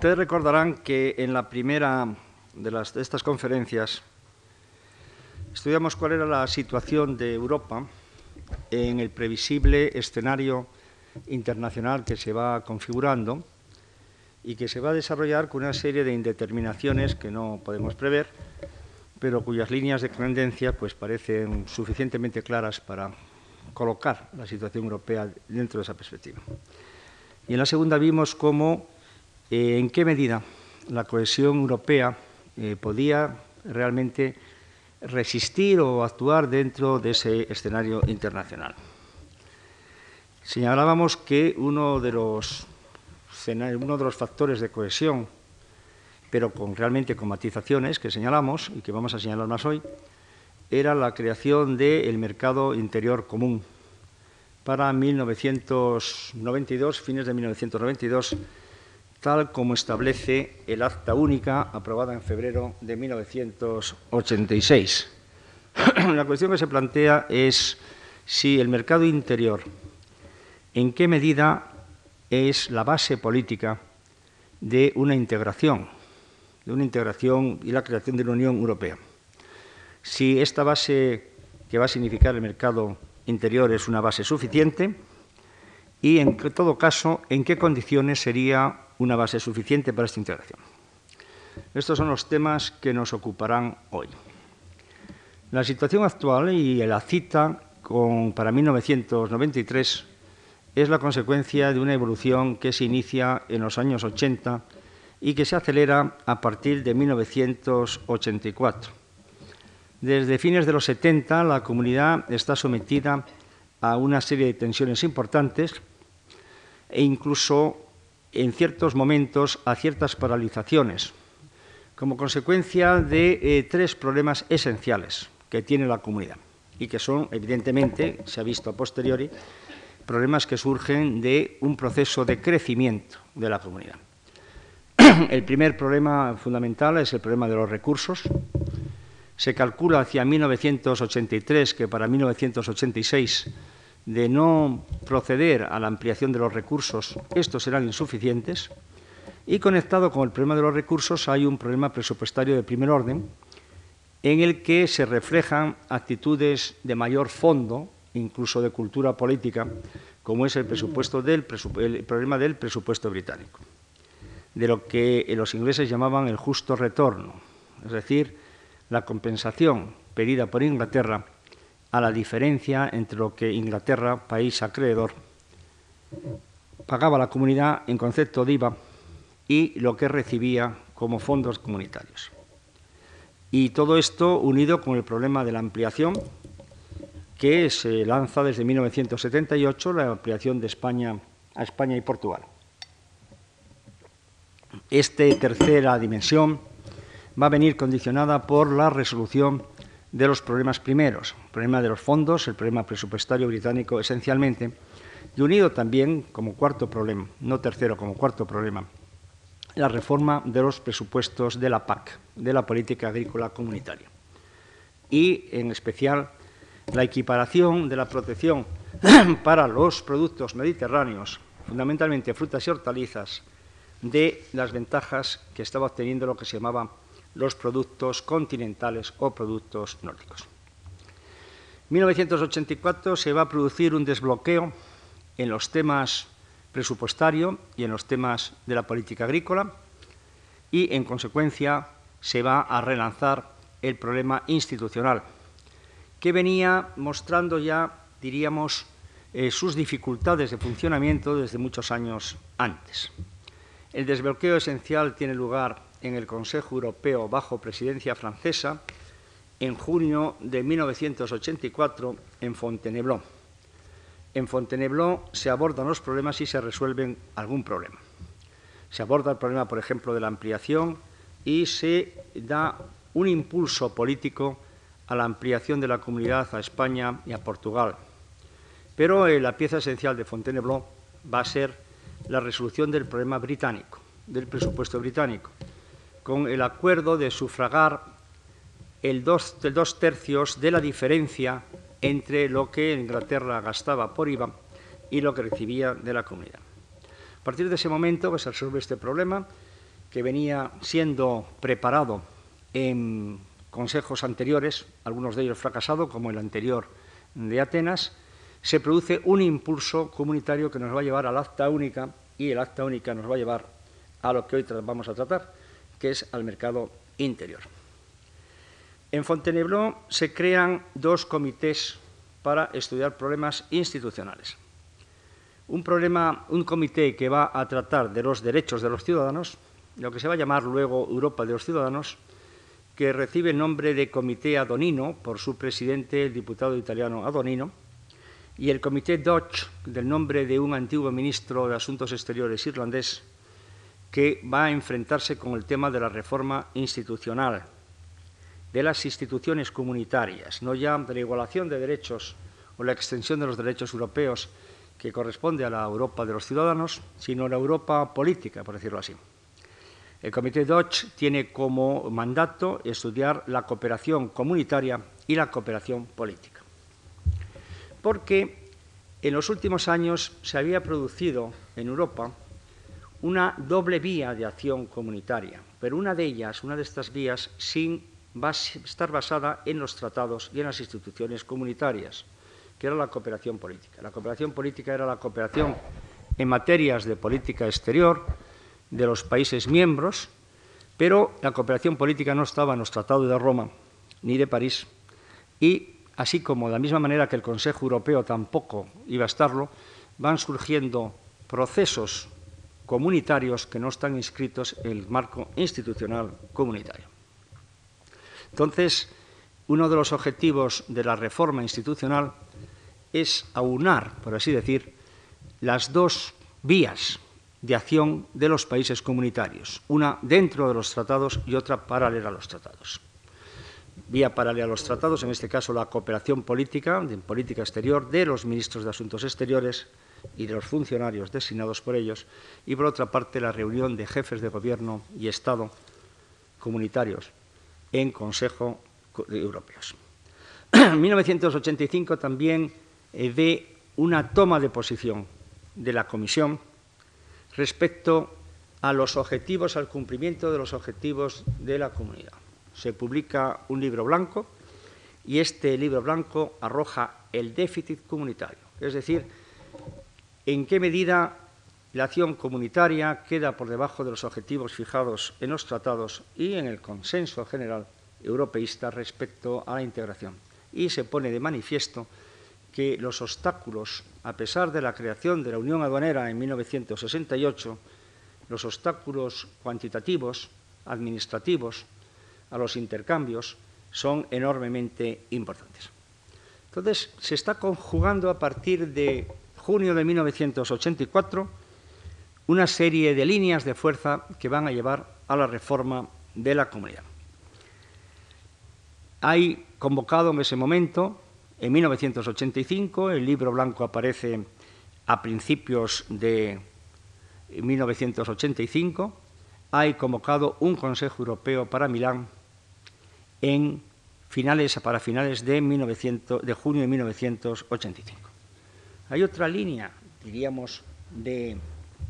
Ustedes recordarán que en la primera de, las, de estas conferencias estudiamos cuál era la situación de Europa en el previsible escenario internacional que se va configurando y que se va a desarrollar con una serie de indeterminaciones que no podemos prever, pero cuyas líneas de tendencia pues, parecen suficientemente claras para colocar la situación europea dentro de esa perspectiva. Y en la segunda vimos cómo, eh, en qué medida la cohesión europea eh, podía realmente resistir o actuar dentro de ese escenario internacional. Señalábamos que uno de los, uno de los factores de cohesión, pero con, realmente con matizaciones que señalamos y que vamos a señalar más hoy, era la creación del mercado interior común para 1992, fines de 1992, tal como establece el acta única aprobada en febrero de 1986. La cuestión que se plantea es si el mercado interior, en qué medida es la base política de una integración, de una integración y la creación de la Unión Europea. Si esta base que va a significar el mercado interior es una base suficiente y, en todo caso, en qué condiciones sería una base suficiente para esta integración. Estos son los temas que nos ocuparán hoy. La situación actual y la cita con, para 1993 es la consecuencia de una evolución que se inicia en los años 80 y que se acelera a partir de 1984. Desde fines de los 70 la comunidad está sometida a una serie de tensiones importantes e incluso en ciertos momentos a ciertas paralizaciones, como consecuencia de eh, tres problemas esenciales que tiene la comunidad y que son, evidentemente, se ha visto a posteriori, problemas que surgen de un proceso de crecimiento de la comunidad. El primer problema fundamental es el problema de los recursos. Se calcula hacia 1983 que para 1986 de no proceder a la ampliación de los recursos, estos serán insuficientes. Y conectado con el problema de los recursos hay un problema presupuestario de primer orden, en el que se reflejan actitudes de mayor fondo, incluso de cultura política, como es el, presupuesto del, el problema del presupuesto británico, de lo que los ingleses llamaban el justo retorno, es decir, la compensación pedida por Inglaterra a la diferencia entre lo que Inglaterra, país acreedor, pagaba a la comunidad en concepto de IVA y lo que recibía como fondos comunitarios. Y todo esto unido con el problema de la ampliación que se lanza desde 1978, la ampliación de España a España y Portugal. Esta tercera dimensión va a venir condicionada por la resolución de los problemas primeros, el problema de los fondos, el problema presupuestario británico esencialmente, y unido también como cuarto problema, no tercero, como cuarto problema, la reforma de los presupuestos de la PAC, de la Política Agrícola Comunitaria, y en especial la equiparación de la protección para los productos mediterráneos, fundamentalmente frutas y hortalizas, de las ventajas que estaba obteniendo lo que se llamaba los productos continentales o productos nórdicos. En 1984 se va a producir un desbloqueo en los temas presupuestario y en los temas de la política agrícola y, en consecuencia, se va a relanzar el problema institucional, que venía mostrando ya, diríamos, eh, sus dificultades de funcionamiento desde muchos años antes. El desbloqueo esencial tiene lugar en el Consejo Europeo bajo presidencia francesa en junio de 1984 en Fontainebleau. En Fontainebleau se abordan los problemas y se resuelven algún problema. Se aborda el problema, por ejemplo, de la ampliación y se da un impulso político a la ampliación de la comunidad a España y a Portugal. Pero eh, la pieza esencial de Fontainebleau va a ser la resolución del problema británico, del presupuesto británico con el acuerdo de sufragar el dos, tercios de la diferencia entre lo que Inglaterra gastaba por IVA y lo que recibía de la comunidad. A partir de ese momento que se resuelve este problema que venía siendo preparado en consejos anteriores, algunos de ellos fracasados, como el anterior de Atenas, se produce un impulso comunitario que nos va a llevar al acta única y el acta única nos va a llevar a lo que hoy vamos a tratar, que es al mercado interior. En Fontainebleau se crean dos comités para estudiar problemas institucionales. Un, problema, un comité que va a tratar de los derechos de los ciudadanos, lo que se va a llamar luego Europa de los Ciudadanos, que recibe el nombre de Comité Adonino por su presidente, el diputado italiano Adonino, y el Comité Dodge, del nombre de un antiguo ministro de Asuntos Exteriores irlandés, que va a enfrentarse con el tema de la reforma institucional, de las instituciones comunitarias, no ya de la igualación de derechos o la extensión de los derechos europeos que corresponde a la Europa de los ciudadanos, sino la Europa política, por decirlo así. El Comité Dodge tiene como mandato estudiar la cooperación comunitaria y la cooperación política. Porque en los últimos años se había producido en Europa una doble vía de acción comunitaria, pero una de ellas, una de estas vías, sin estar basada en los tratados y en las instituciones comunitarias, que era la cooperación política. La cooperación política era la cooperación en materias de política exterior, de los países miembros, pero la cooperación política no estaba en los tratados de Roma ni de París, y así como de la misma manera que el Consejo Europeo tampoco iba a estarlo, van surgiendo procesos comunitarios que no están inscritos en el marco institucional comunitario. Entonces, uno de los objetivos de la reforma institucional es aunar, por así decir, las dos vías de acción de los países comunitarios, una dentro de los tratados y otra paralela a los tratados. Vía paralela a los tratados, en este caso la cooperación política, de política exterior, de los ministros de Asuntos Exteriores y de los funcionarios designados por ellos, y por otra parte la reunión de jefes de gobierno y Estado comunitarios en Consejo Europeos. 1985 también eh, ve una toma de posición de la Comisión respecto a los objetivos, al cumplimiento de los objetivos de la comunidad. Se publica un libro blanco y este libro blanco arroja el déficit comunitario, es decir, en qué medida la acción comunitaria queda por debajo de los objetivos fijados en los tratados y en el consenso general europeísta respecto a la integración. Y se pone de manifiesto que los obstáculos, a pesar de la creación de la Unión Aduanera en 1968, los obstáculos cuantitativos, administrativos, a los intercambios, son enormemente importantes. Entonces, se está conjugando a partir de junio de 1984 una serie de líneas de fuerza que van a llevar a la reforma de la comunidad. Hay convocado en ese momento en 1985, el libro blanco aparece a principios de 1985, hay convocado un Consejo Europeo para Milán en finales, para finales de, de junio de 1985. Hay otra línea, diríamos, de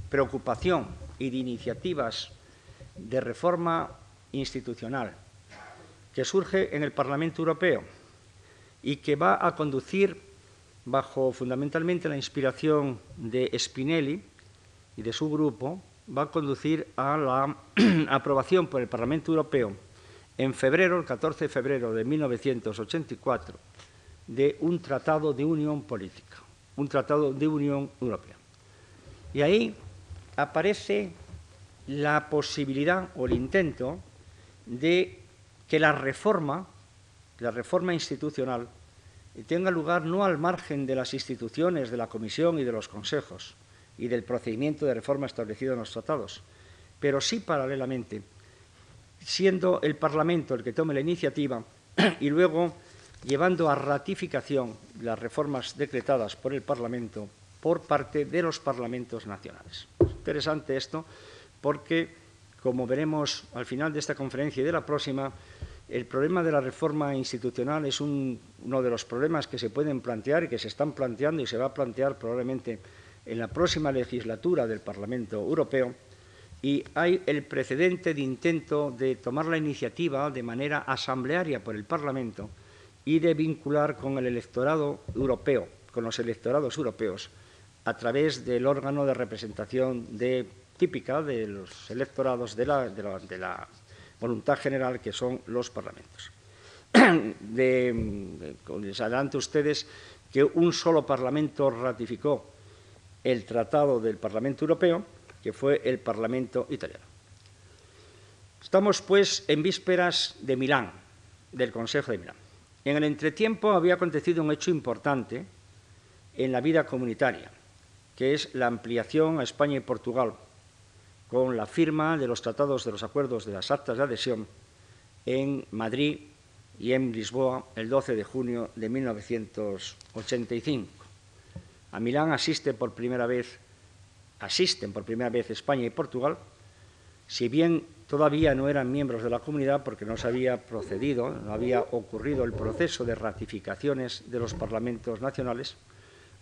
preocupación y de iniciativas de reforma institucional que surge en el Parlamento Europeo y que va a conducir, bajo fundamentalmente la inspiración de Spinelli y de su grupo, va a conducir a la aprobación por el Parlamento Europeo en febrero, el 14 de febrero de 1984, de un tratado de unión política, un tratado de unión europea. Y ahí aparece la posibilidad o el intento de que la reforma la reforma institucional tenga lugar no al margen de las instituciones, de la Comisión y de los consejos y del procedimiento de reforma establecido en los tratados, pero sí paralelamente, siendo el Parlamento el que tome la iniciativa y luego llevando a ratificación las reformas decretadas por el Parlamento por parte de los parlamentos nacionales. Es interesante esto porque, como veremos al final de esta conferencia y de la próxima, el problema de la reforma institucional es uno de los problemas que se pueden plantear y que se están planteando y se va a plantear probablemente en la próxima legislatura del Parlamento Europeo, y hay el precedente de intento de tomar la iniciativa de manera asamblearia por el Parlamento y de vincular con el electorado europeo, con los electorados europeos, a través del órgano de representación típica de los electorados de la, voluntad general que son los parlamentos. les adelanto ustedes que un solo parlamento ratificó el Tratado del Parlamento Europeo, que fue el Parlamento italiano. Estamos, pues, en vísperas de Milán, del Consejo de Milán. En el entretiempo había acontecido un hecho importante en la vida comunitaria, que es la ampliación a España y Portugal, con la firma de los tratados de los acuerdos de las actas de adhesión en Madrid y en Lisboa el 12 de junio de 1985. A Milán asiste por primera vez, asisten por primera vez España y Portugal, si bien todavía no eran miembros de la comunidad porque no se había procedido, no había ocurrido el proceso de ratificaciones de los parlamentos nacionales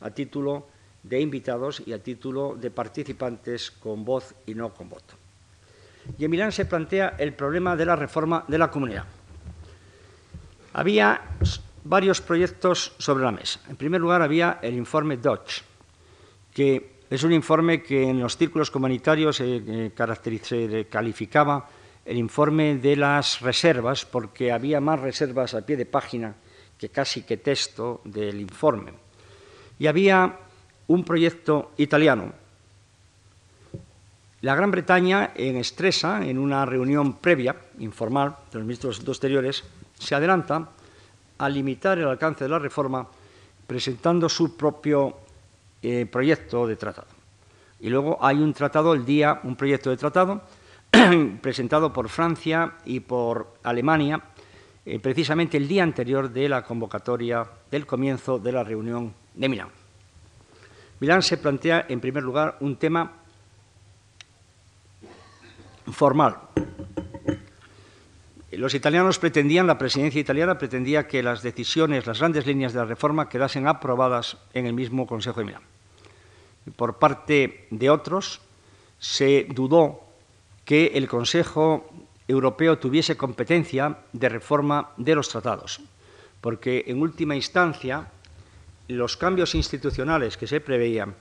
a título de invitados y a título de participantes con voz y no con voto. Y en Milán se plantea el problema de la reforma de la comunidad. Había varios proyectos sobre la mesa. En primer lugar, había el informe Dodge, que es un informe que en los círculos comunitarios se, calificaba el informe de las reservas, porque había más reservas a pie de página que casi que texto del informe. Y había un proyecto italiano. La Gran Bretaña, en Estresa, en una reunión previa, informal, de los ministros de Exteriores, se adelanta a limitar el alcance de la reforma presentando su propio eh, proyecto de tratado. Y luego hay un tratado, el día, un proyecto de tratado presentado por Francia y por Alemania, eh, precisamente el día anterior de la convocatoria del comienzo de la reunión de Milán. Milán se plantea, en primer lugar, un tema formal, los italianos pretendían, la presidencia italiana pretendía que las decisiones, las grandes líneas de la reforma quedasen aprobadas en el mismo Consejo de Milán. Por parte de otros, se dudó que el Consejo Europeo tuviese competencia de reforma de los tratados, porque en última instancia los cambios institucionales que se preveían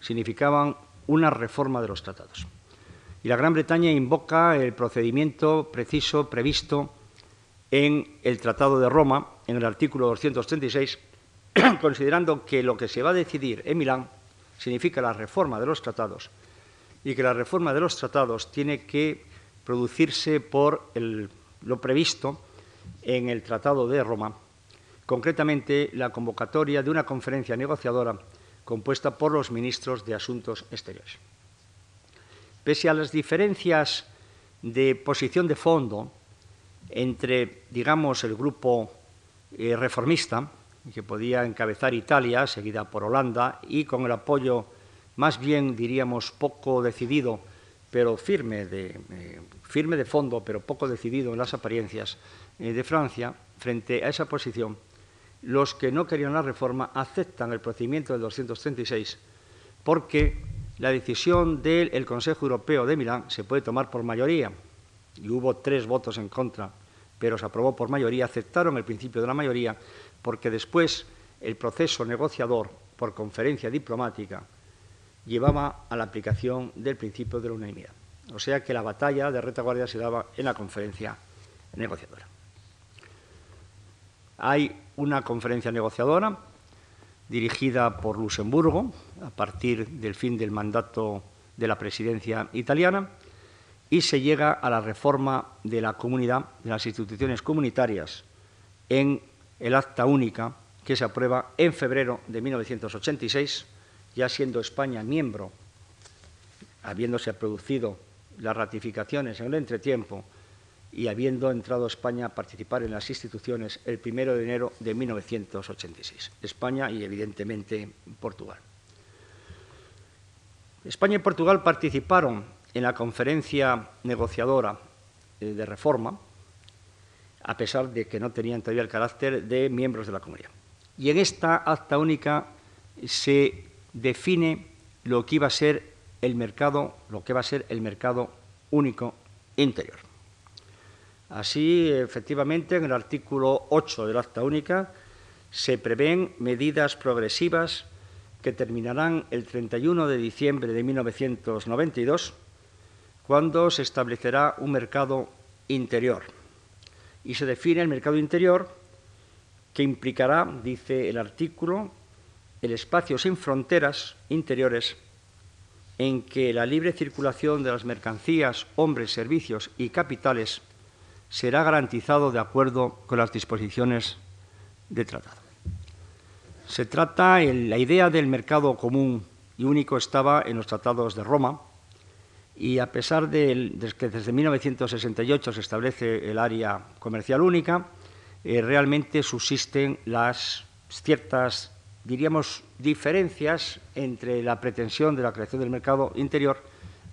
significaban una reforma de los tratados y la Gran Bretaña invoca el procedimiento preciso previsto en el Tratado de Roma, en el artículo 236, considerando que lo que se va a decidir en Milán significa la reforma de los tratados y que la reforma de los tratados tiene que producirse por lo previsto en el Tratado de Roma, concretamente la convocatoria de una conferencia negociadora compuesta por los ministros de Asuntos Exteriores. Pese a las diferencias de posición de fondo entre, digamos, el grupo eh, reformista, que podía encabezar Italia, seguida por Holanda, y con el apoyo más bien, diríamos, poco decidido, pero firme de, eh, firme de fondo, pero poco decidido en las apariencias eh, de Francia, frente a esa posición, los que no querían la reforma aceptan el procedimiento del 236 porque la decisión del Consejo Europeo de Milán se puede tomar por mayoría, y hubo tres votos en contra, pero se aprobó por mayoría, aceptaron el principio de la mayoría, porque después el proceso negociador por conferencia diplomática llevaba a la aplicación del principio de la unanimidad. O sea que la batalla de retaguardia se daba en la conferencia negociadora. Hay una conferencia negociadora dirigida por Luxemburgo a partir del fin del mandato de la presidencia italiana y se llega a la reforma de la comunidad, de las instituciones comunitarias, en el acta única que se aprueba en febrero de 1986, ya siendo España miembro, habiéndose producido las ratificaciones en el entretiempo y habiendo entrado España a participar en las instituciones el primero de enero de 1986. España y, evidentemente, Portugal. España y Portugal participaron en la conferencia negociadora eh, de reforma, a pesar de que no tenían todavía el carácter de miembros de la comunidad. Y en esta acta única se define lo que iba a ser el mercado, lo que va a ser el mercado único interior. Así, efectivamente, en el artículo 8 del Acta Única se prevén medidas progresivas que terminarán el 31 de diciembre de 1992, cuando se establecerá un mercado interior. Y se define el mercado interior que implicará, dice el artículo, el espacio sin fronteras interiores en que la libre circulación de las mercancías, hombres, servicios y capitales será garantizado de acuerdo con las disposiciones de tratado. Se trata, la idea del mercado común y único estaba en los tratados de Roma y a pesar de, que desde 1968 se establece el área comercial única, eh, realmente subsisten las ciertas, diríamos, diferencias entre la pretensión de la creación del mercado interior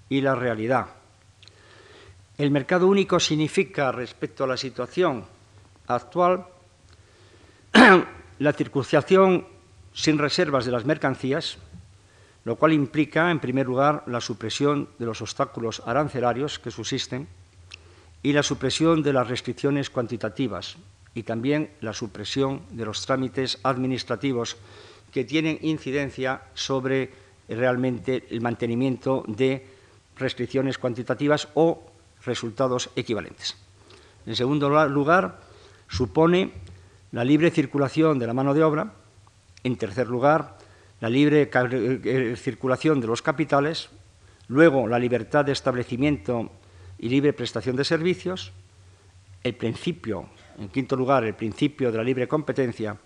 y la realidad. El mercado único significa, respecto a la situación actual, la circuncisión sin reservas de las mercancías, lo cual implica, en primer lugar, la supresión de los obstáculos arancelarios que subsisten y la supresión de las restricciones cuantitativas y también la supresión de los trámites administrativos que tienen incidencia sobre realmente el mantenimiento de restricciones cuantitativas o resultados equivalentes. En segundo lugar, supone la libre circulación de la mano de obra. En tercer lugar, la libre eh, circulación de los capitales. Luego, la libertad de establecimiento y libre prestación de servicios. El principio, en quinto lugar, el principio de la libre competencia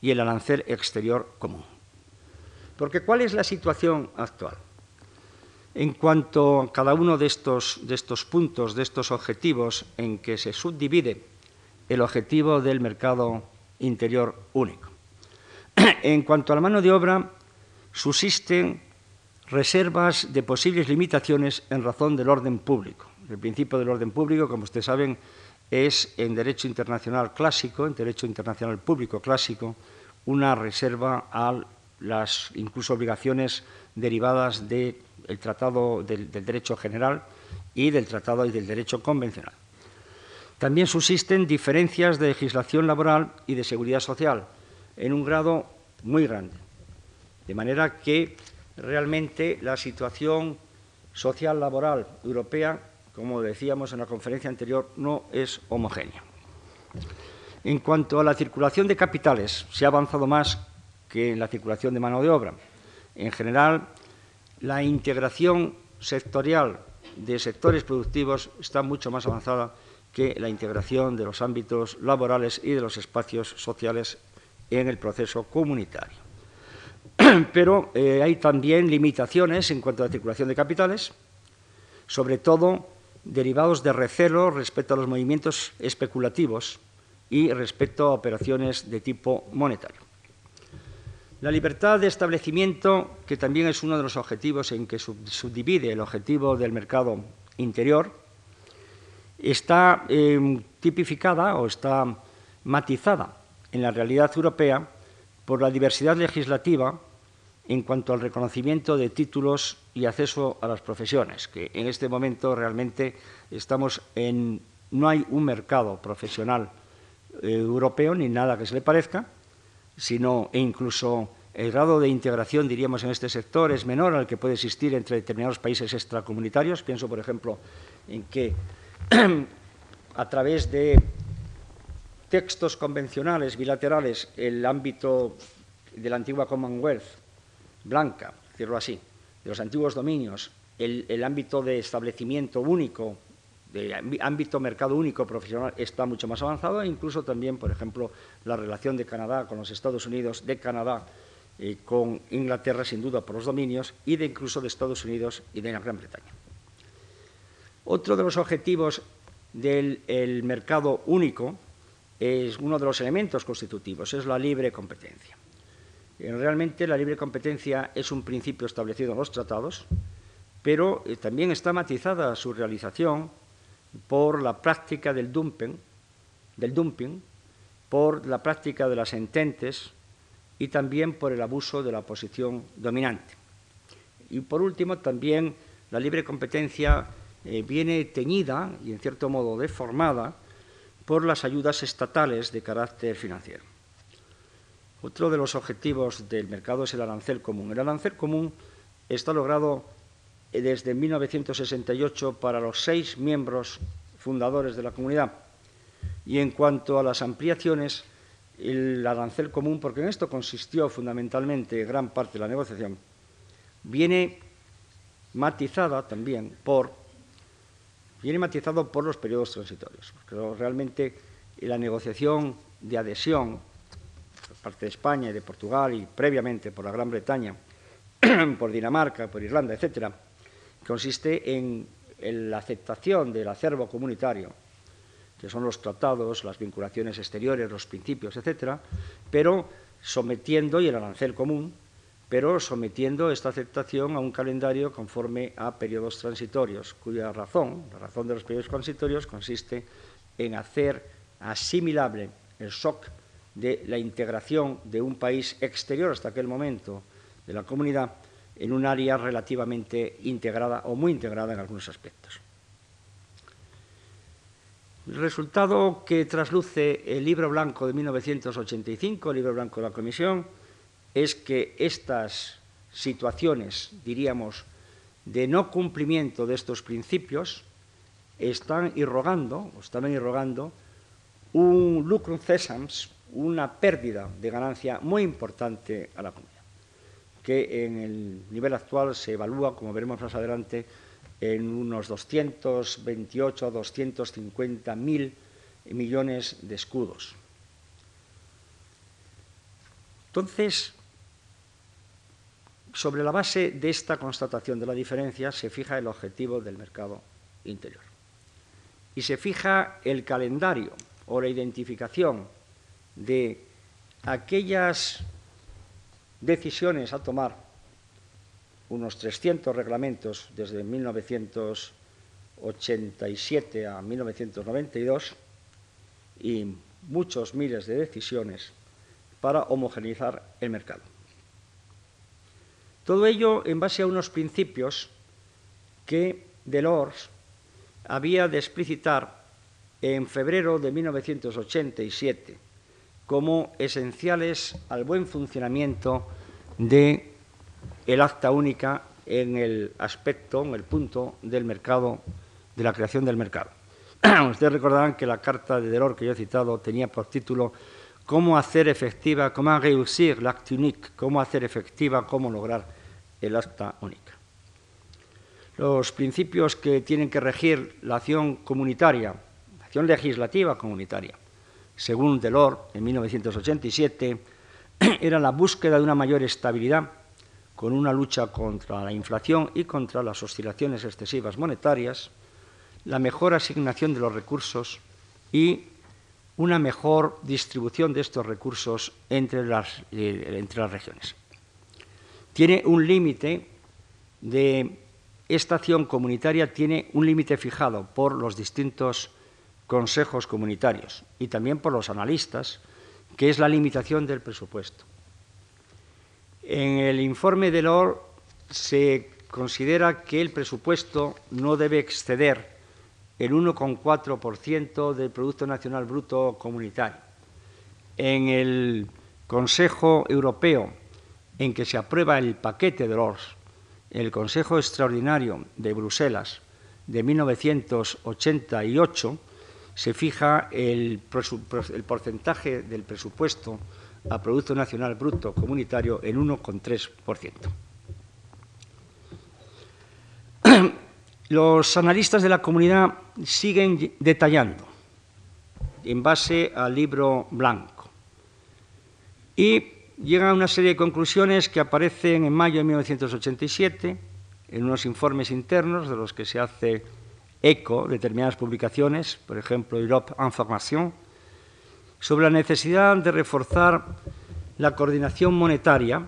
y el arancel exterior común. Porque ¿cuál es la situación actual? En cuanto a cada uno de estos, de estos puntos, de estos objetivos en que se subdivide el objetivo del mercado interior único. En cuanto a la mano de obra, subsisten reservas de posibles limitaciones en razón del orden público. El principio del orden público, como ustedes saben, es en derecho internacional clásico, en derecho internacional público clásico, una reserva a las incluso obligaciones derivadas del Tratado del, Derecho General y del Tratado y del Derecho Convencional. También subsisten diferencias de legislación laboral y de seguridad social en un grado muy grande, de manera que realmente la situación social laboral europea, como decíamos en la conferencia anterior, no es homogénea. En cuanto a la circulación de capitales, se ha avanzado más que en la circulación de mano de obra. En general, la integración sectorial de sectores productivos está mucho más avanzada que la integración de los ámbitos laborales y de los espacios sociales en el proceso comunitario. Pero eh, hay también limitaciones en cuanto a la circulación de capitales, sobre todo derivados de recelo respecto a los movimientos especulativos y respecto a operaciones de tipo monetario. La libertad de establecimiento, que también es uno de los objetivos en que subdivide el objetivo del mercado interior, está em, tipificada o está matizada en la realidad europea por la diversidad legislativa en cuanto al reconocimiento de títulos y acceso a las profesiones, que en este momento realmente estamos en no hay un mercado profesional eh, europeo ni nada que se le parezca, sino e incluso el grado de integración, diríamos, en este sector es menor al que puede existir entre determinados países extracomunitarios. Pienso, por ejemplo, en que a través de textos convencionales bilaterales el ámbito de la antigua Commonwealth blanca, decirlo así, de los antiguos dominios, el, ámbito de establecimiento único de ámbito mercado único profesional está mucho más avanzado e incluso también, por ejemplo, la relación de Canadá con los Estados Unidos, de Canadá eh, con Inglaterra, sin duda, por los dominios, y de incluso de Estados Unidos y de la Gran Bretaña. Otro de los objetivos del mercado único es uno de los elementos constitutivos, es la libre competencia. Eh, realmente la libre competencia es un principio establecido en los tratados, pero eh, también está matizada su realización por la práctica del dumping, del dumping, por la práctica de las ententes y también por el abuso de la posición dominante. Y por último, también la libre competencia eh, viene teñida y en cierto modo deformada por las ayudas estatales de carácter financiero. Otro de los objetivos del mercado es el arancel común. El arancel común está logrado eh, desde 1968 para los seis miembros fundadores de la comunidad. Y en cuanto a las ampliaciones, el arancel común, porque en esto consistió fundamentalmente gran parte de la negociación, viene matizada también por viene matizado por los periodos transitorios. Porque realmente la negociación de adhesión por parte de España y de Portugal y previamente por la Gran Bretaña, por Dinamarca, por Irlanda, etcétera, consiste en, la aceptación del acervo comunitario, que son los tratados, las vinculaciones exteriores, los principios, etcétera, pero sometiendo, y el arancel común, pero sometiendo esta aceptación a un calendario conforme a periodos transitorios, cuya razón, la razón de los periodos transitorios, consiste en hacer asimilable el shock de la integración de un país exterior hasta aquel momento de la comunidad en un área relativamente integrada o muy integrada en algunos aspectos. El resultado que trasluce el libro blanco de 1985, el libro blanco de la Comisión, es que estas situaciones, diríamos, de no cumplimiento de estos principios están irrogando, o estaban irrogando, un lucrum cessans, una pérdida de ganancia muy importante a la comunidad que en el nivel actual se evalúa, como veremos más adelante, en unos 228 o 250 mil millones de escudos. Entonces, sobre la base de esta constatación de la diferencia se fija el objetivo del mercado interior. Y se fija el calendario o la identificación de aquellas decisiones a tomar, unos 300 reglamentos desde 1987 a 1992 y muchos miles de decisiones para homogeneizar el mercado. Todo ello en base a unos principios que Delors había de explicitar en febrero de 1987 como esenciales al buen funcionamiento de el acta única en el aspecto, en el punto del mercado, de la creación del mercado. Ustedes recordarán que la carta de Delors que yo he citado tenía por título Cómo hacer efectiva, cómo réussir l'acte unique, cómo hacer efectiva, cómo lograr el acta única. Los principios que tienen que regir la acción comunitaria, la acción legislativa comunitaria, según Delors en 1987, era la búsqueda de una mayor estabilidad con una lucha contra la inflación y contra las oscilaciones excesivas monetarias, la mejor asignación de los recursos y una mejor distribución de estos recursos entre las, eh, entre las regiones. Tiene un límite de esta acción comunitaria tiene un límite fijado por los distintos consejos comunitarios y también por los analistas, que es la limitación del presupuesto. En el informe de LOR se considera que el presupuesto no debe exceder el 1,4% del Producto Nacional Bruto Comunitario. En el Consejo Europeo, en que se aprueba el paquete de LORS, el Consejo Extraordinario de Bruselas de 1988, se fija el, porcentaje del presupuesto a Producto Nacional Bruto Comunitario en 1,3%. Los analistas de la comunidad siguen detallando en base al libro blanco y llegan a una serie de conclusiones que aparecen en mayo de 1987 en unos informes internos de los que se hace eco determinadas publicaciones, por ejemplo Europe Information, sobre la necesidad de reforzar la coordinación monetaria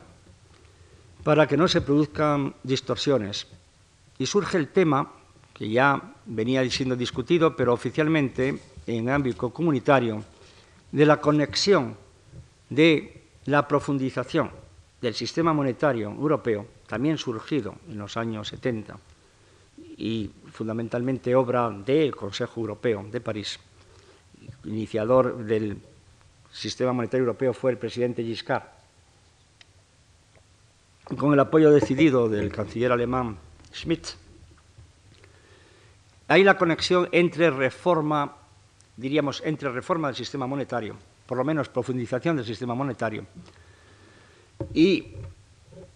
para que no se produzcan distorsiones. Y surge el tema, que ya venía siendo discutido, pero oficialmente en ámbito comunitario, de la conexión de la profundización del sistema monetario europeo, también surgido en los años 70, y fundamentalmente obra del Consejo Europeo de París. Iniciador del sistema monetario europeo fue el presidente Giscard. Con el apoyo decidido del canciller alemán Schmidt, hay la conexión entre reforma, diríamos, entre reforma del sistema monetario, por lo menos profundización del sistema monetario, y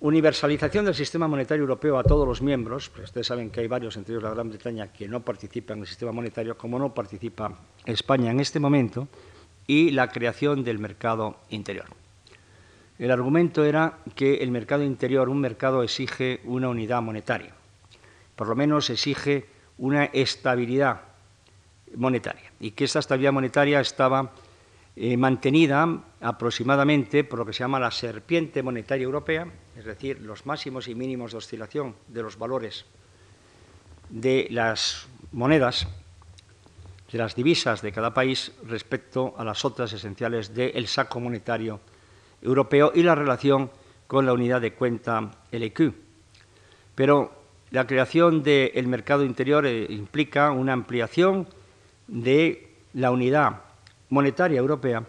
universalización del sistema monetario europeo a todos los miembros, pues ustedes saben que hay varios, entre ellos la Gran Bretaña, que no participan en el sistema monetario, como no participa España en este momento, y la creación del mercado interior. El argumento era que el mercado interior, un mercado, exige una unidad monetaria, por lo menos exige una estabilidad monetaria, y que esa estabilidad monetaria estaba eh, mantenida aproximadamente por lo que se llama la serpiente monetaria europea, es decir, los máximos y mínimos de oscilación de los valores de las monedas, de las divisas de cada país respecto a las otras esenciales del saco monetario europeo y la relación con la unidad de cuenta LQ. Pero la creación del mercado interior eh, implica una ampliación de la unidad monetaria europea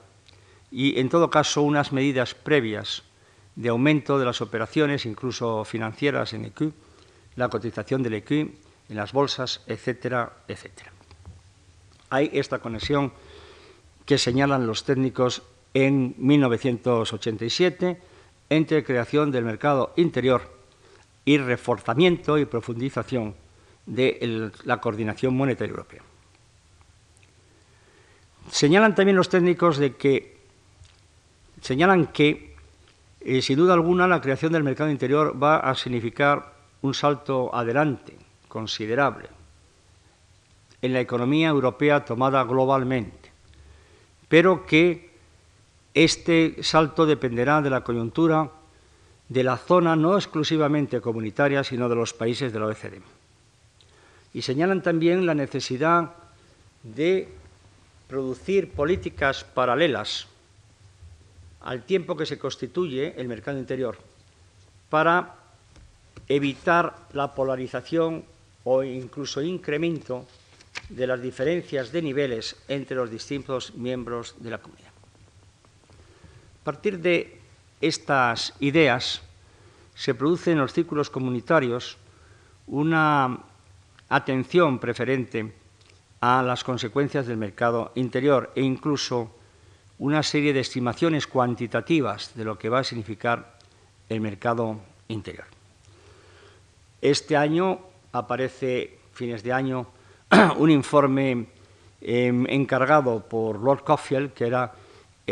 y, en todo caso, unas medidas previas de aumento de las operaciones, incluso financieras en EQ, la cotización del EQ en las bolsas, etcétera, etcétera. Hay esta conexión que señalan los técnicos en 1987 entre creación del mercado interior y reforzamiento y profundización de la coordinación monetaria europea. Señalan también los técnicos de que señalan que eh, sin duda alguna la creación del mercado interior va a significar un salto adelante considerable en la economía europea tomada globalmente, pero que este salto dependerá de la coyuntura de la zona no exclusivamente comunitaria, sino de los países de la OECD. Y señalan también la necesidad de producir políticas paralelas al tiempo que se constituye el mercado interior para evitar la polarización o incluso incremento de las diferencias de niveles entre los distintos miembros de la comunidad. A partir de estas ideas se produce en los círculos comunitarios una atención preferente a las consecuencias del mercado interior e incluso una serie de estimaciones cuantitativas de lo que va a significar el mercado interior. Este año aparece, fines de año, un informe em, encargado por Lord Coffield, que era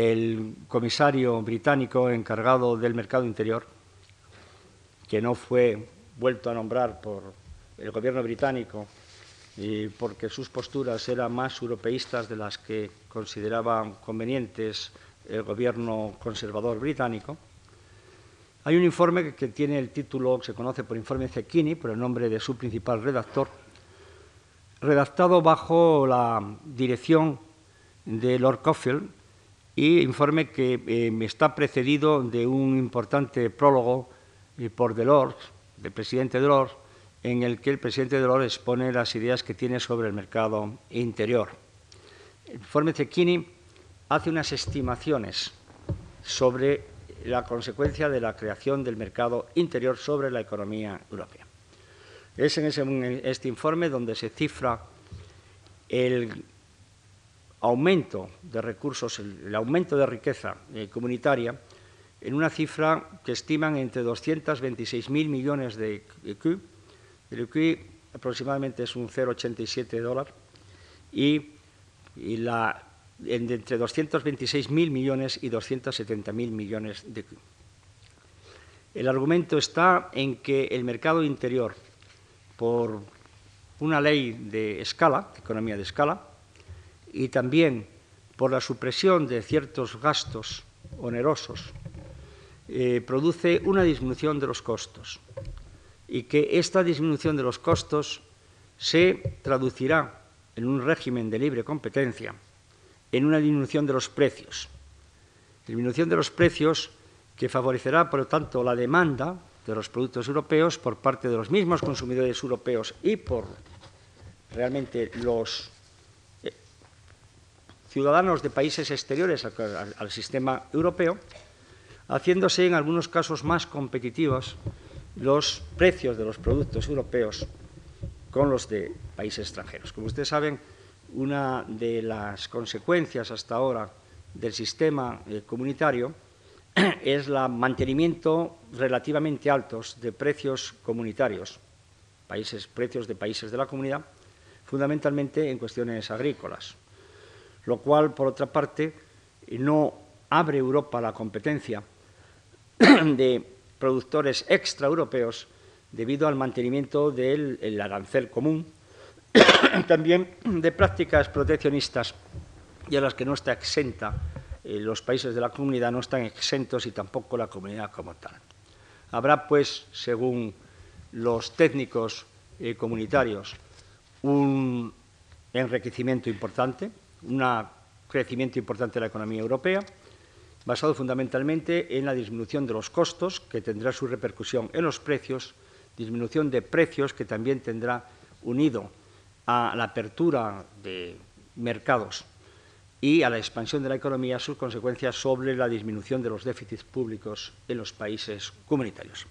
el comisario británico encargado del mercado interior, que no fue vuelto a nombrar por el gobierno británico porque sus posturas eran más europeístas de las que consideraba convenientes el gobierno conservador británico. Hay un informe que tiene el título, se conoce por informe Cecchini, por el nombre de su principal redactor, redactado bajo la dirección de Lord Coffield, y informe que eh, está precedido de un importante prólogo eh, por Delors, del presidente Delors, en el que el presidente Delors expone las ideas que tiene sobre el mercado interior. El informe Cecchini hace unas estimaciones sobre la consecuencia de la creación del mercado interior sobre la economía europea. Es en, este informe donde se cifra el aumento de recursos, el, aumento de riqueza eh, comunitaria en una cifra que estiman entre 226.000 millones de EQ el EQI aproximadamente es un 0,87 dólar y, la, entre 226.000 millones y 270.000 millones de EQI. El argumento está en que el mercado interior, por una ley de escala, de economía de escala, y también por la supresión de ciertos gastos onerosos, eh, produce una disminución de los costos y que esta disminución de los costos se traducirá en un régimen de libre competencia, en una disminución de los precios. Disminución de los precios que favorecerá, por lo tanto, la demanda de los productos europeos por parte de los mismos consumidores europeos y por realmente los ciudadanos de países exteriores al, sistema europeo, haciéndose en algunos casos más competitivos los precios de los productos europeos con los de países extranjeros. Como ustedes saben, una de las consecuencias hasta ahora del sistema eh, comunitario es el mantenimiento relativamente altos de precios comunitarios, precios de países de la comunidad, fundamentalmente en cuestiones agrícolas, lo cual, por otra parte, no abre Europa la competencia de productores extraeuropeos debido al mantenimiento del arancel común, también de prácticas proteccionistas y a las que no está exenta eh, los países de la comunidad, no están exentos y tampoco la comunidad como tal. Habrá, pues, según los técnicos eh, comunitarios, un enriquecimiento importante, un crecimiento importante de la economía europea, basado fundamentalmente en la disminución de los costos, que tendrá su repercusión en los precios, disminución de precios que también tendrá unido a la apertura de mercados y a la expansión de la economía sus consecuencias sobre la disminución de los déficits públicos en los países comunitarios.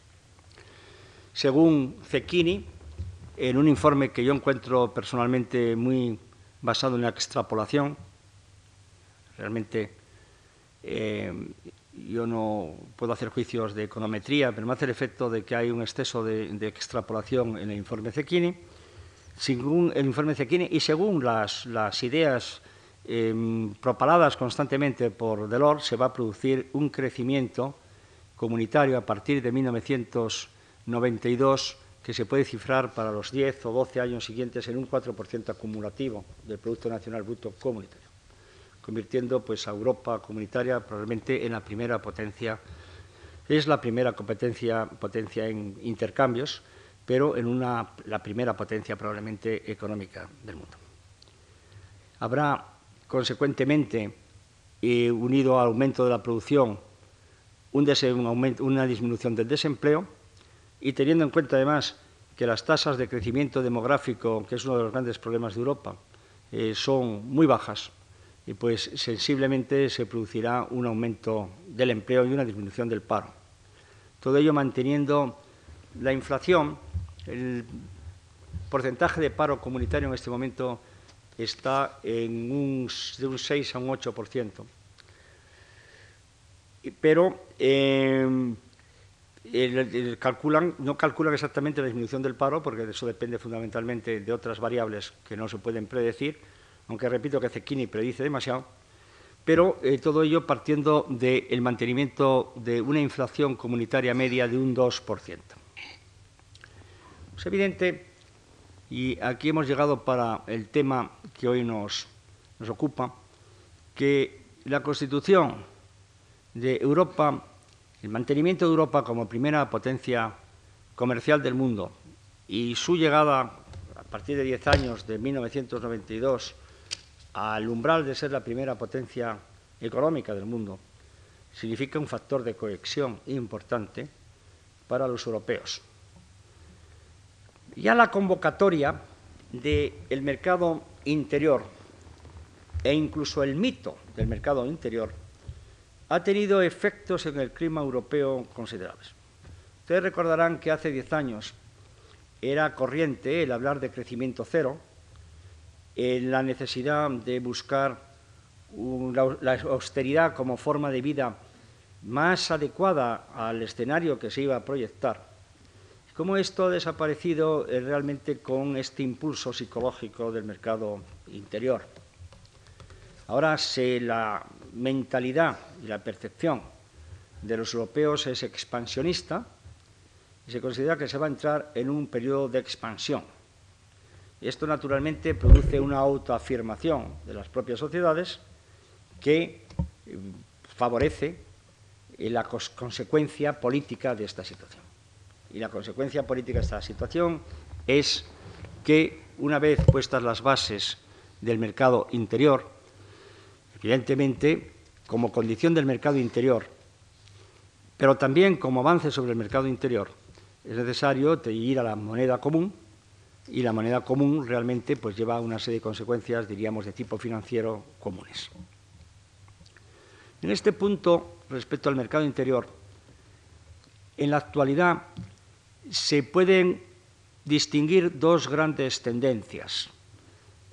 Según Cecchini, en un informe que yo encuentro personalmente muy basado en la extrapolación. Realmente eh, yo no puedo hacer juicios de econometría, pero me hace el efecto de que hay un exceso de, extrapolación en el informe Cecchini. Según el informe Cecchini y según las, ideas em, propaladas constantemente por Delors, se va a producir un crecimiento comunitario a partir de 1992 que se puede cifrar para los 10 o 12 años siguientes en un 4% acumulativo del Producto Nacional Bruto Comunitario, convirtiendo pues, a Europa comunitaria probablemente en la primera potencia, es la primera competencia, potencia en intercambios, pero en una, la primera potencia probablemente económica del mundo. Habrá, consecuentemente, y unido al aumento de la producción, una disminución del desempleo, y teniendo en cuenta además que las tasas de crecimiento demográfico, que es uno de los grandes problemas de Europa, eh, son muy bajas, y pues sensiblemente se producirá un aumento del empleo y una disminución del paro. Todo ello manteniendo la inflación, el porcentaje de paro comunitario en este momento está en un, de un 6 a un 8%. Pero eh, no calculan exactamente la disminución del paro, porque eso depende fundamentalmente de otras variables que no se pueden predecir, aunque repito que Cecchini predice demasiado, pero eh, todo ello partiendo del mantenimiento de una inflación comunitaria media de un 2%. Es evidente, y aquí hemos llegado para el tema que hoy nos ocupa, que la Constitución de Europa el mantenimiento de Europa como primera potencia comercial del mundo y su llegada a partir de 10 años, de 1992, al umbral de ser la primera potencia económica del mundo, significa un factor de cohesión importante para los europeos. Ya la convocatoria del mercado interior e incluso el mito del mercado interior ha tenido efectos en el clima europeo considerables. Ustedes recordarán que hace diez años era corriente el hablar de crecimiento cero, en la necesidad de buscar la austeridad como forma de vida más adecuada al escenario que se iba a proyectar. Cómo esto ha desaparecido eh, realmente con este impulso psicológico del mercado interior. Ahora se la mentalidad y la percepción de los europeos es expansionista y se considera que se va a entrar en un periodo de expansión. Esto naturalmente produce una autoafirmación de las propias sociedades que eh, favorece la consecuencia política de esta situación. Y la consecuencia política de esta situación es que, una vez puestas las bases del mercado interior, evidentemente como condición del mercado interior, pero también como avance sobre el mercado interior, es necesario ir a la moneda común y la moneda común realmente pues, lleva una serie de consecuencias, diríamos, de tipo financiero comunes. En este punto, respecto al mercado interior, en la actualidad se pueden distinguir dos grandes tendencias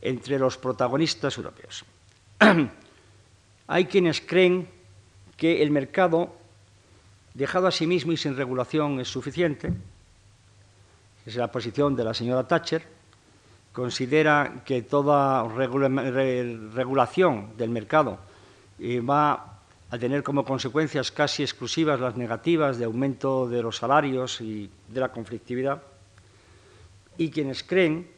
entre los protagonistas europeos. Hay quienes creen que el mercado, dejado a sí mismo y sin regulación, es suficiente, es la posición de la señora Thatcher, considera que toda regulación del mercado eh, va a tener como consecuencias casi exclusivas las negativas de aumento de los salarios y de la conflictividad, y quienes creen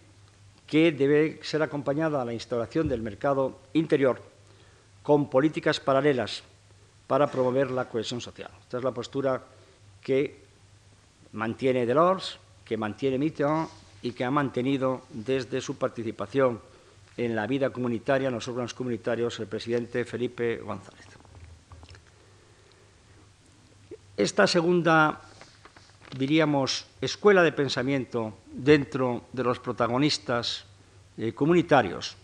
que debe ser acompañada la instauración del mercado interior con políticas paralelas para promover la cohesión social. Esta es la postura que mantiene Delors, que mantiene Mitterrand y que ha mantenido desde su participación en la vida comunitaria, en los órganos comunitarios, el presidente Felipe González. Esta segunda, diríamos, escuela de pensamiento dentro de los protagonistas eh, comunitarios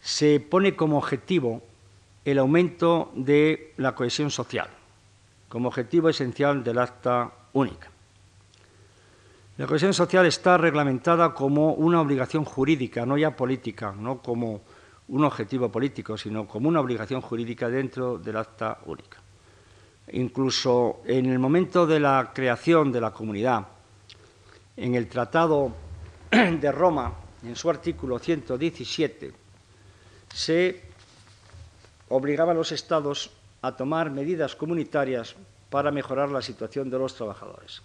se pone como objetivo el aumento de la cohesión social, como objetivo esencial del acta única. La cohesión social está reglamentada como una obligación jurídica, no ya política, no como un objetivo político, sino como una obligación jurídica dentro del acta única. Incluso en el momento de la creación de la comunidad, en el Tratado de Roma, en su artículo 117, se obligaba a los Estados a tomar medidas comunitarias para mejorar la situación de los trabajadores.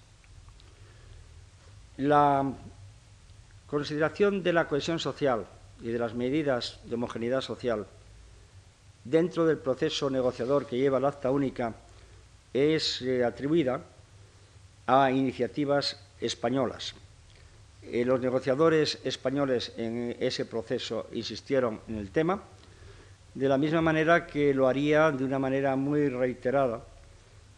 La consideración de la cohesión social y de las medidas de homogeneidad social dentro del proceso negociador que lleva el acta única es eh, atribuida a iniciativas españolas. Eh, los negociadores españoles en ese proceso insistieron en el tema, de la misma manera que lo haría de una manera muy reiterada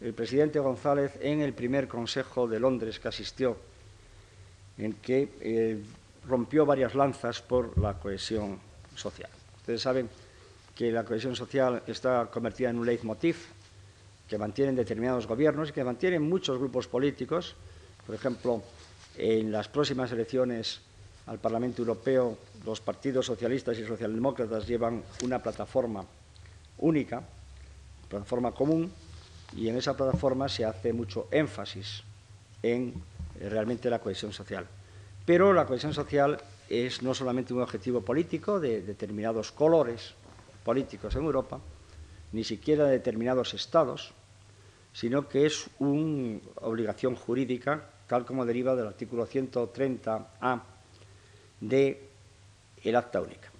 el presidente González en el primer Consejo de Londres que asistió en que eh, rompió varias lanzas por la cohesión social. Ustedes saben que la cohesión social está convertida en un leitmotiv que mantienen determinados gobiernos y que mantienen muchos grupos políticos. Por ejemplo, en las próximas elecciones al Parlamento Europeo, los partidos socialistas y socialdemócratas llevan una plataforma única, plataforma común, y en esa plataforma se hace mucho énfasis en eh, realmente la cohesión social. Pero la cohesión social es no solamente un objetivo político de determinados colores políticos en Europa, ni siquiera de determinados estados, sino que es una obligación jurídica, tal como deriva del artículo 130A del el Acta Única.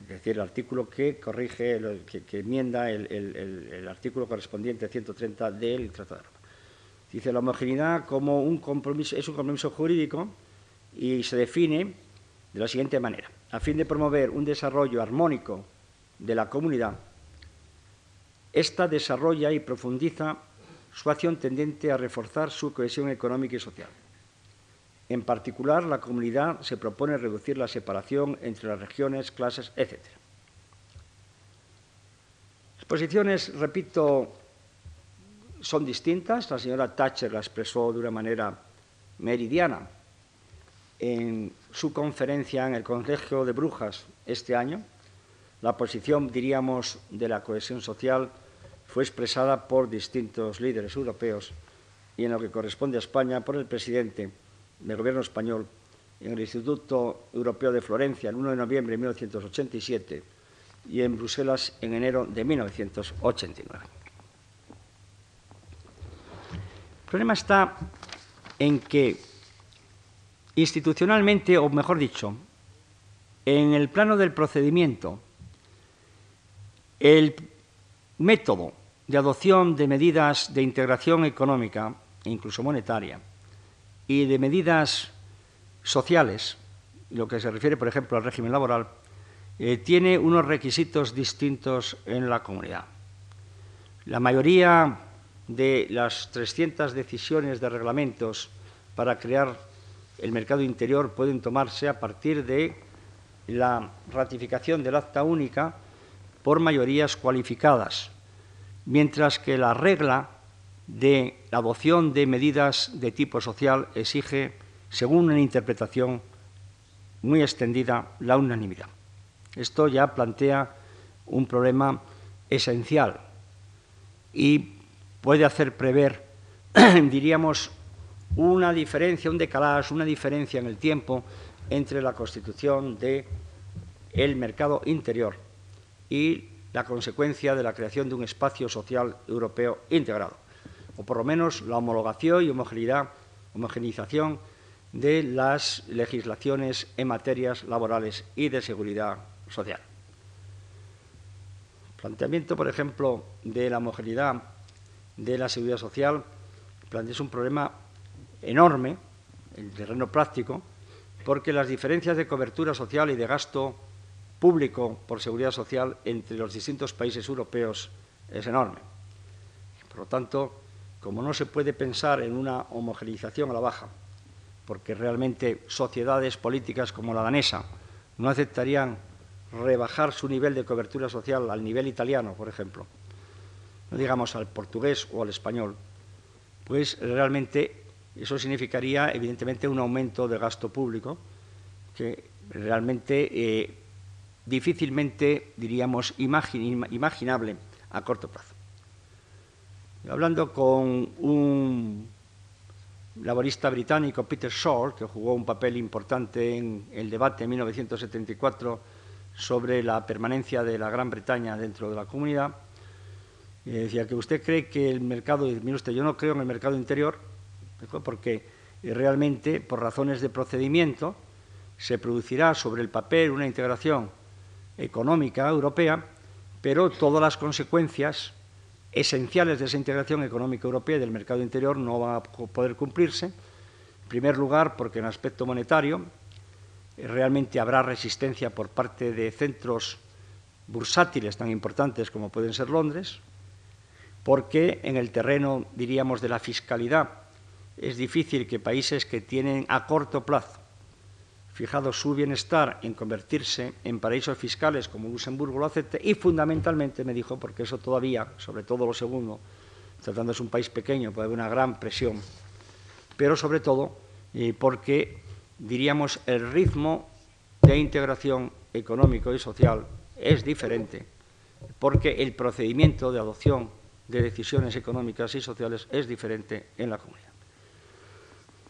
Es decir, el artículo que corrige, que, enmienda el, el, artículo correspondiente 130 del Tratado de Roma. Dice la homogeneidad como un compromiso, es un compromiso jurídico y se define de la siguiente manera. A fin de promover un desarrollo armónico de la comunidad, esta desarrolla y profundiza su acción tendente a reforzar su cohesión económica y social. En particular, la comunidad se propone reducir la separación entre las regiones, clases, etc. Las posiciones, repito, son distintas. La señora Thatcher la expresó de una manera meridiana en su conferencia en el Colegio de Brujas este año. La posición, diríamos, de la cohesión social fue expresada por distintos líderes europeos y en lo que corresponde a España por el presidente del Gobierno español en el Instituto Europeo de Florencia el 1 de noviembre de 1987 y en Bruselas en enero de 1989. El problema está en que institucionalmente, o mejor dicho, en el plano del procedimiento, el método de adopción de medidas de integración económica e incluso monetaria y de medidas sociales, lo que se refiere, por ejemplo, al régimen laboral, eh, tiene unos requisitos distintos en la comunidad. La mayoría de las 300 decisiones de reglamentos para crear el mercado interior pueden tomarse a partir de la ratificación del acta única por mayorías cualificadas, mientras que la regla de la adopción de medidas de tipo social exige, según una interpretación muy extendida, la unanimidad. Esto ya plantea un problema esencial y puede hacer prever, diríamos, una diferencia, un decalaje, una diferencia en el tiempo entre la constitución del el mercado interior y la consecuencia de la creación de un espacio social europeo integrado, o por lo menos la homologación y homogeneización de las legislaciones en materias laborales y de seguridad social. planteamiento, por ejemplo, de la homogeneidad de la seguridad social plantea un problema enorme en terreno práctico, porque las diferencias de cobertura social y de gasto público por seguridad social entre los distintos países europeos es enorme. Por lo tanto, como no se puede pensar en una homogeneización a la baja, porque realmente sociedades políticas como la danesa no aceptarían rebajar su nivel de cobertura social al nivel italiano, por ejemplo, no digamos al portugués o al español, pues realmente eso significaría, evidentemente, un aumento de gasto público que realmente eh, difícilmente, diríamos, imaginable a corto plazo. Hablando con un laborista británico, Peter Shore, que jugó un papel importante en el debate en 1974 sobre la permanencia de la Gran Bretaña dentro de la comunidad, eh, decía que usted cree que el mercado, mire usted, yo no creo en el mercado interior, porque eh, realmente, por razones de procedimiento, se producirá sobre el papel una integración económica europea, pero todas las consecuencias esenciales de esa integración económica europea y del mercado interior no van a poder cumplirse. En primer lugar, porque en aspecto monetario eh, realmente habrá resistencia por parte de centros bursátiles tan importantes como pueden ser Londres, porque en el terreno, diríamos, de la fiscalidad es difícil que países que tienen a corto plazo fijado su bienestar en convertirse en paraísos fiscales como Luxemburgo lo acepte y fundamentalmente me dijo, porque eso todavía, sobre todo lo segundo, tratándose de un país pequeño, puede haber una gran presión, pero sobre todo eh, porque, diríamos, el ritmo de integración económico y social es diferente, porque el procedimiento de adopción de decisiones económicas y sociales es diferente en la comunidad.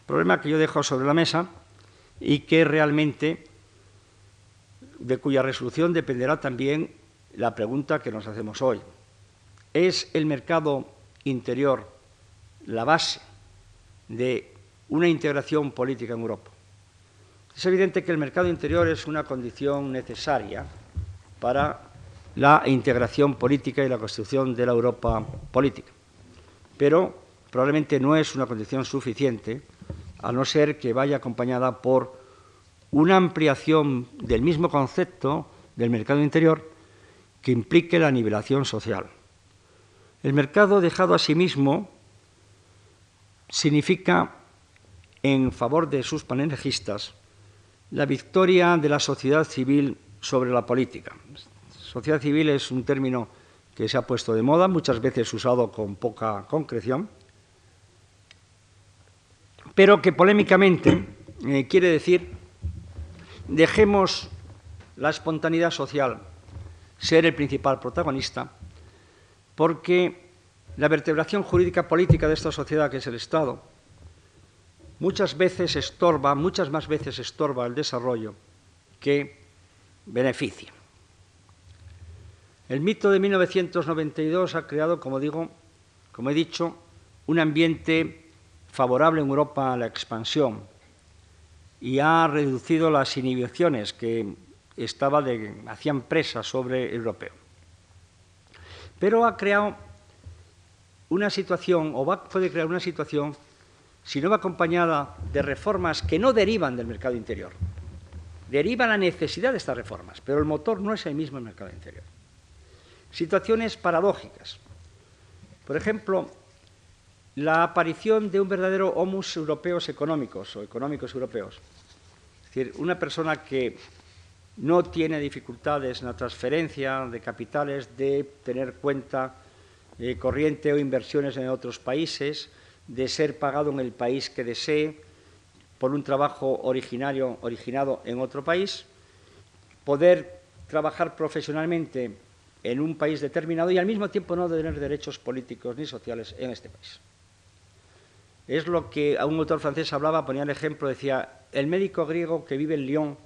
Problema que yo dejo sobre la mesa y que realmente de cuya resolución dependerá también la pregunta que nos hacemos hoy. ¿Es el mercado interior la base de una integración política en Europa? Es evidente que el mercado interior es una condición necesaria para la integración política y la construcción de la Europa política, pero probablemente no es una condición suficiente a no ser que vaya acompañada por una ampliación del mismo concepto del mercado interior que implique la nivelación social. El mercado dejado a sí mismo significa, en favor de sus panenejistas, la victoria de la sociedad civil sobre la política. Sociedad civil es un término que se ha puesto de moda, muchas veces usado con poca concreción, pero que polémicamente eh, quiere decir dejemos la espontaneidad social ser el principal protagonista, porque la vertebración jurídica política de esta sociedad, que es el Estado, muchas veces estorba, muchas más veces estorba el desarrollo que beneficia. El mito de 1992 ha creado, como digo, como he dicho, un ambiente favorable en Europa a la expansión y ha reducido las inhibiciones que estaba hacían presa sobre el europeo. Pero ha creado una situación, o va, puede crear una situación, si no va acompañada de reformas que no derivan del mercado interior. Deriva la necesidad de estas reformas, pero el motor no es el mismo el mercado interior. Situaciones paradójicas. Por ejemplo, la aparición de un verdadero homus europeos económicos o económicos europeos. Es decir, una persona que no tiene dificultades en la transferencia de capitales, de tener cuenta eh, corriente o inversiones en otros países, de ser pagado en el país que desee por un trabajo originario, originado en otro país, poder trabajar profesionalmente en un país determinado y al mismo tiempo no tener derechos políticos ni sociales en este país. Es lo que a un autor francés hablaba, ponía el ejemplo, decía, el médico griego que vive en Lyon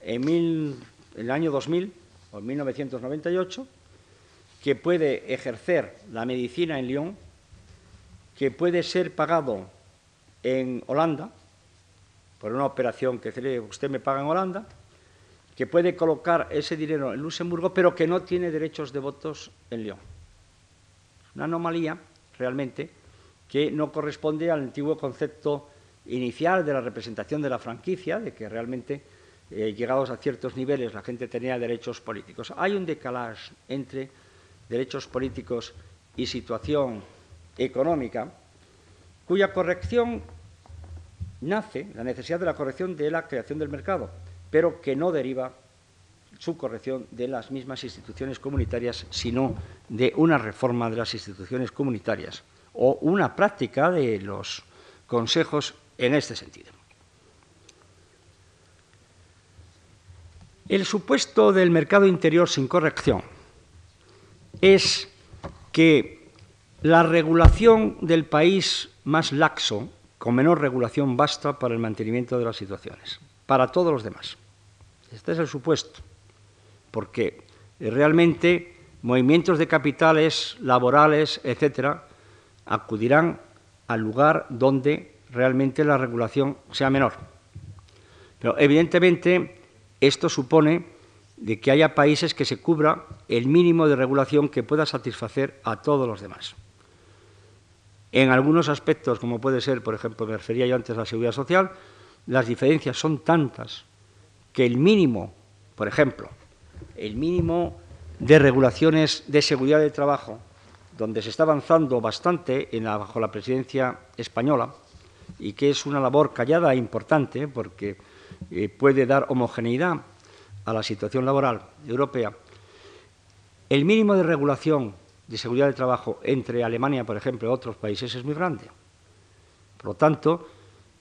en, el año 2000 o en 1998, que puede ejercer la medicina en Lyon, que puede ser pagado en Holanda, por una operación que usted me paga en Holanda, que puede colocar ese dinero en Luxemburgo, pero que no tiene derechos de votos en Lyon. Una anomalía, realmente, que no corresponde al antiguo concepto inicial de la representación de la franquicia, de que realmente, eh, llegados a ciertos niveles, la gente tenía derechos políticos. Hay un decalage entre derechos políticos y situación económica, cuya corrección nace, la necesidad de la corrección de la creación del mercado, pero que no deriva su corrección de las mismas instituciones comunitarias, sino de una reforma de las instituciones comunitarias o una práctica de los consejos en este sentido. El supuesto del mercado interior sin corrección es que la regulación del país más laxo, con menor regulación, basta para el mantenimiento de las situaciones, para todos los demás. Este es el supuesto, porque realmente movimientos de capitales, laborales, etcétera, acudirán al lugar donde realmente la regulación sea menor. Pero evidentemente esto supone de que haya países que se cubra el mínimo de regulación que pueda satisfacer a todos los demás. En algunos aspectos, como puede ser, por ejemplo, me refería yo antes a la seguridad social, las diferencias son tantas que el mínimo, por ejemplo, el mínimo de regulaciones de seguridad de trabajo donde se está avanzando bastante bajo la presidencia española y que es una labor callada e importante porque eh, puede dar homogeneidad a la situación laboral europea, el mínimo de regulación de seguridad del trabajo entre Alemania, por ejemplo, y otros países es muy grande. Por lo tanto,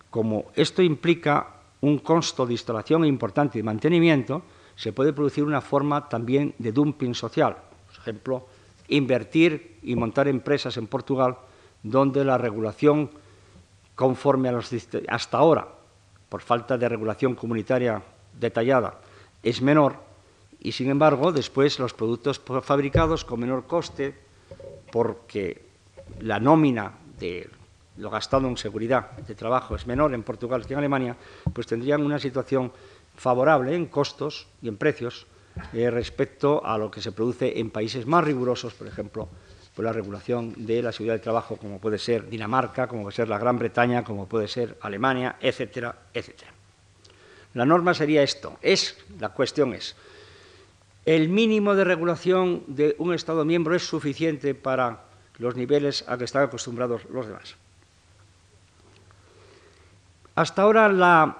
como esto implica un costo de instalación importante y de mantenimiento, se puede producir una forma también de dumping social. Por ejemplo, invertir y montar empresas en Portugal donde la regulación conforme a los hasta ahora, por falta de regulación comunitaria detallada, es menor y sin embargo después los productos fabricados con menor coste porque la nómina de lo gastado en seguridad de trabajo es menor en Portugal que en Alemania, pues tendrían una situación favorable en costos y en precios eh, respecto a lo que se produce en países más rigurosos, por ejemplo, por la regulación de la seguridad del trabajo, como puede ser Dinamarca, como puede ser la Gran Bretaña, como puede ser Alemania, etcétera, etcétera. La norma sería esto. Es, la cuestión es, ¿el mínimo de regulación de un Estado miembro es suficiente para los niveles a que están acostumbrados los demás? Hasta ahora la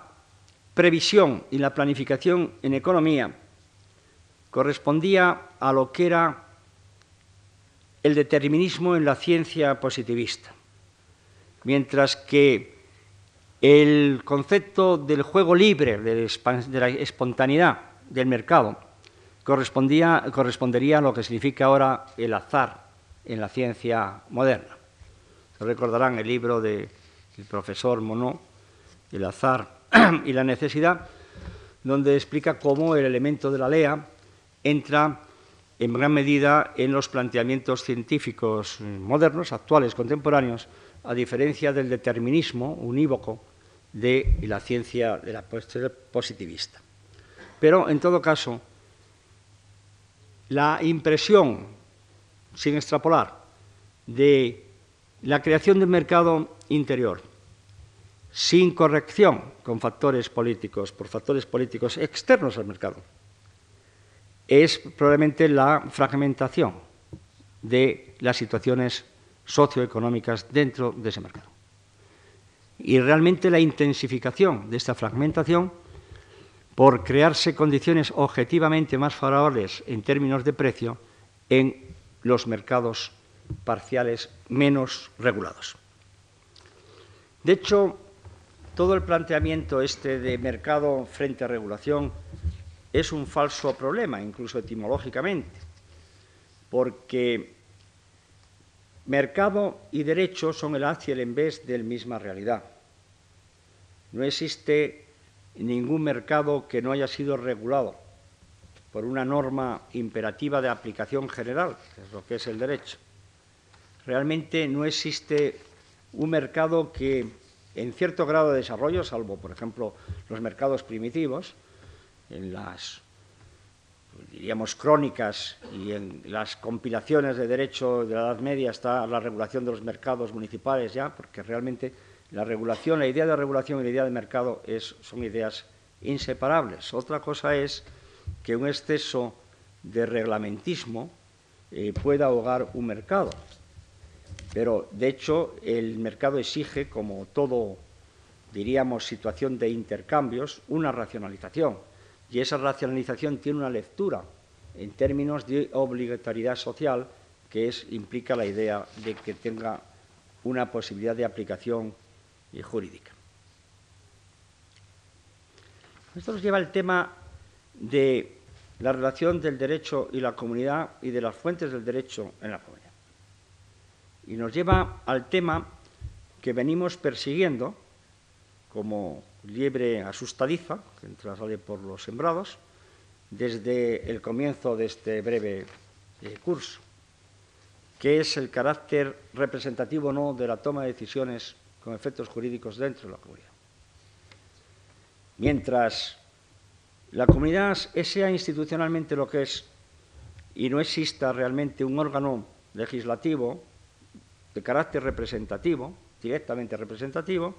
previsión y la planificación en economía correspondía a lo que era el determinismo en la ciencia positivista, mientras que el concepto del juego libre, de la espontaneidad del mercado, correspondería a lo que significa ahora el azar en la ciencia moderna. Se recordarán el libro del profesor Monod, El azar y la necesidad, donde explica cómo el elemento de la lea entra en gran medida en los planteamientos científicos modernos, actuales, contemporáneos, a diferencia del determinismo unívoco de la ciencia de la positivista. Pero, en todo caso, la impresión, sin extrapolar, de la creación del mercado interior, sin corrección con factores políticos, por factores políticos externos al mercado, es probablemente la fragmentación de las situaciones socioeconómicas dentro de ese mercado. Y realmente la intensificación de esta fragmentación, por crearse condiciones objetivamente más favorables en términos de precio en los mercados parciales menos regulados. De hecho, todo el planteamiento este de mercado frente a regulación es un falso problema, incluso etimológicamente, porque mercado y derecho son el haz y el en vez de la misma realidad. No existe ningún mercado que no haya sido regulado por una norma imperativa de aplicación general, que es lo que es el derecho. Realmente no existe un mercado que en cierto grado de desarrollo, salvo por ejemplo los mercados primitivos, en las diríamos crónicas y en las compilaciones de derecho de la Edad Media está la regulación de los mercados municipales ya, porque realmente la regulación, la idea de regulación y la idea de mercado son ideas inseparables. Otra cosa es que un exceso de reglamentismo eh, pueda ahogar un mercado. Pero, de hecho, el mercado exige, como todo, diríamos, situación de intercambios, una racionalización. Y esa racionalización tiene una lectura en términos de obligatoriedad social, que implica la idea de que tenga una posibilidad de aplicación jurídica. Esto nos lleva al tema de la relación del derecho y la comunidad y de las fuentes del derecho en la comunidad. Y nos lleva al tema que venimos persiguiendo como liebre asustadiza, que entra sale por los sembrados, desde el comienzo de este breve eh, curso, que es el carácter representativo no de la toma de decisiones con efectos jurídicos dentro de la comunidad. Mientras la comunidad sea institucionalmente lo que es y no exista realmente un órgano legislativo de carácter representativo, directamente representativo,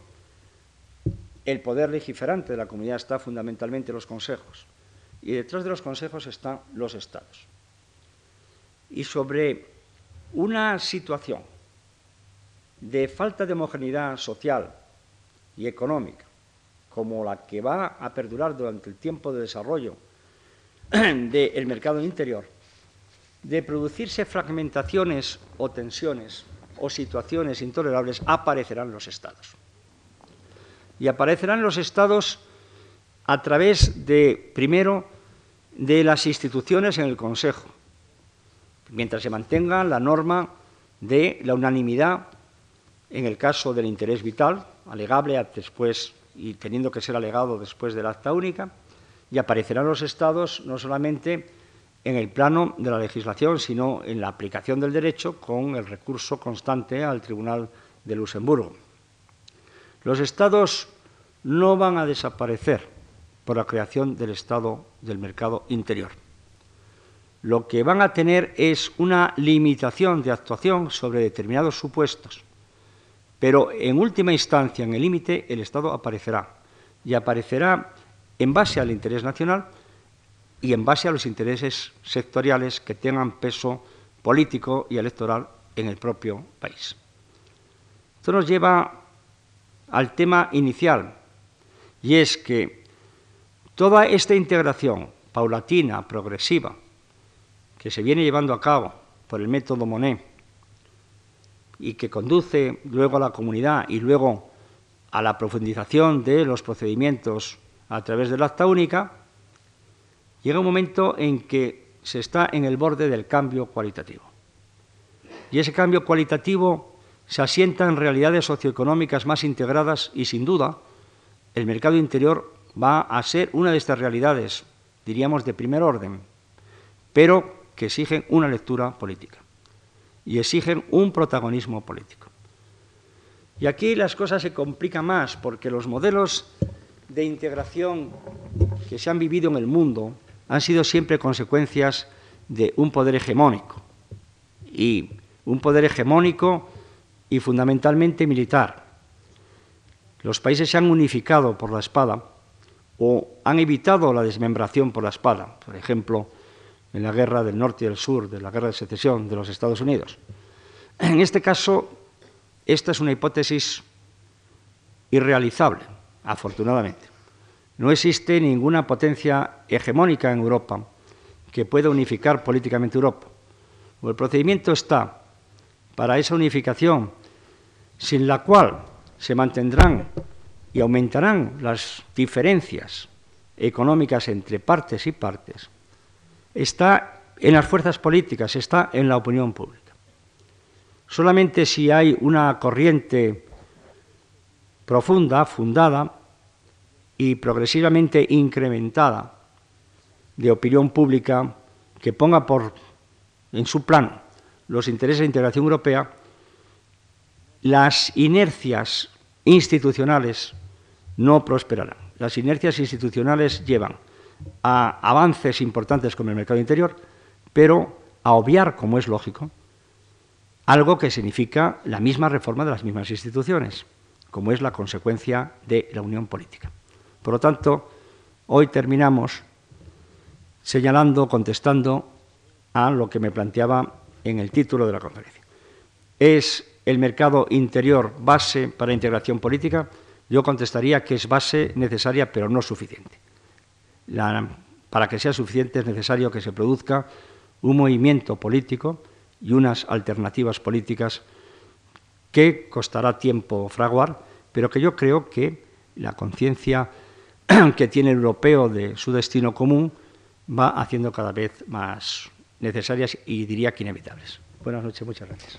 el poder legiferante de la comunidad está fundamentalmente en los consejos y detrás de los consejos están los estados. Y sobre una situación de falta de homogeneidad social y económica, como la que va a perdurar durante el tiempo de desarrollo del mercado interior, de producirse fragmentaciones o tensiones o situaciones intolerables, aparecerán los estados. Y aparecerán los estados a través de, primero, de las instituciones en el Consejo, mientras se mantenga la norma de la unanimidad en el caso del interés vital, alegable después y teniendo que ser alegado después del acta única, y aparecerán los estados no solamente en el plano de la legislación, sino en la aplicación del derecho con el recurso constante al Tribunal de Luxemburgo. Los estados no van a desaparecer por la creación del estado del mercado interior. Lo que van a tener es una limitación de actuación sobre determinados supuestos, pero en última instancia, en el límite, el Estado aparecerá y aparecerá en base al interés nacional y en base a los intereses sectoriales que tengan peso político y electoral en el propio país. Esto nos lleva al tema inicial, y es que toda esta integración paulatina, progresiva, que se viene llevando a cabo por el método Monet y que conduce luego a la comunidad y luego a la profundización de los procedimientos a través del acta única, llega un momento en que se está en el borde del cambio cualitativo. Y ese cambio cualitativo se asienta en realidades socioeconómicas más integradas y, sin duda, el mercado interior va a ser una de estas realidades, diríamos, de primer orden, pero que exigen una lectura política y exigen un protagonismo político. Y aquí las cosas se complican más porque los modelos de integración que se han vivido en el mundo han sido siempre consecuencias de un poder hegemónico y un poder hegemónico y fundamentalmente militar. Los países se han unificado por la espada o han evitado la desmembración por la espada, por ejemplo, en la guerra del norte y del sur, de la guerra de secesión de los Estados Unidos. En este caso, esta es una hipótesis irrealizable, afortunadamente. No existe ninguna potencia hegemónica en Europa que pueda unificar políticamente Europa. El procedimiento está para esa unificación, sin la cual se mantendrán y aumentarán las diferencias económicas entre partes y partes, está en las fuerzas políticas, está en la opinión pública. Solamente si hay una corriente profunda, fundada y progresivamente incrementada de opinión pública que ponga por en su plano los intereses de integración europea, las inercias institucionales no prosperarán. Las inercias institucionales llevan a avances importantes como el mercado interior, pero a obviar, como es lógico, algo que significa la misma reforma de las mismas instituciones, como es la consecuencia de la unión política. Por lo tanto, hoy terminamos señalando, contestando a lo que me planteaba en el título de la conferencia. ¿Es el mercado interior base para integración política? Yo contestaría que es base necesaria, pero no suficiente. para que sea suficiente es necesario que se produzca un movimiento político y unas alternativas políticas que costará tiempo fraguar, pero que yo creo que la conciencia que tiene el europeo de su destino común va haciendo cada vez más necesarias y diría que inevitables. Buenas noches, muchas gracias.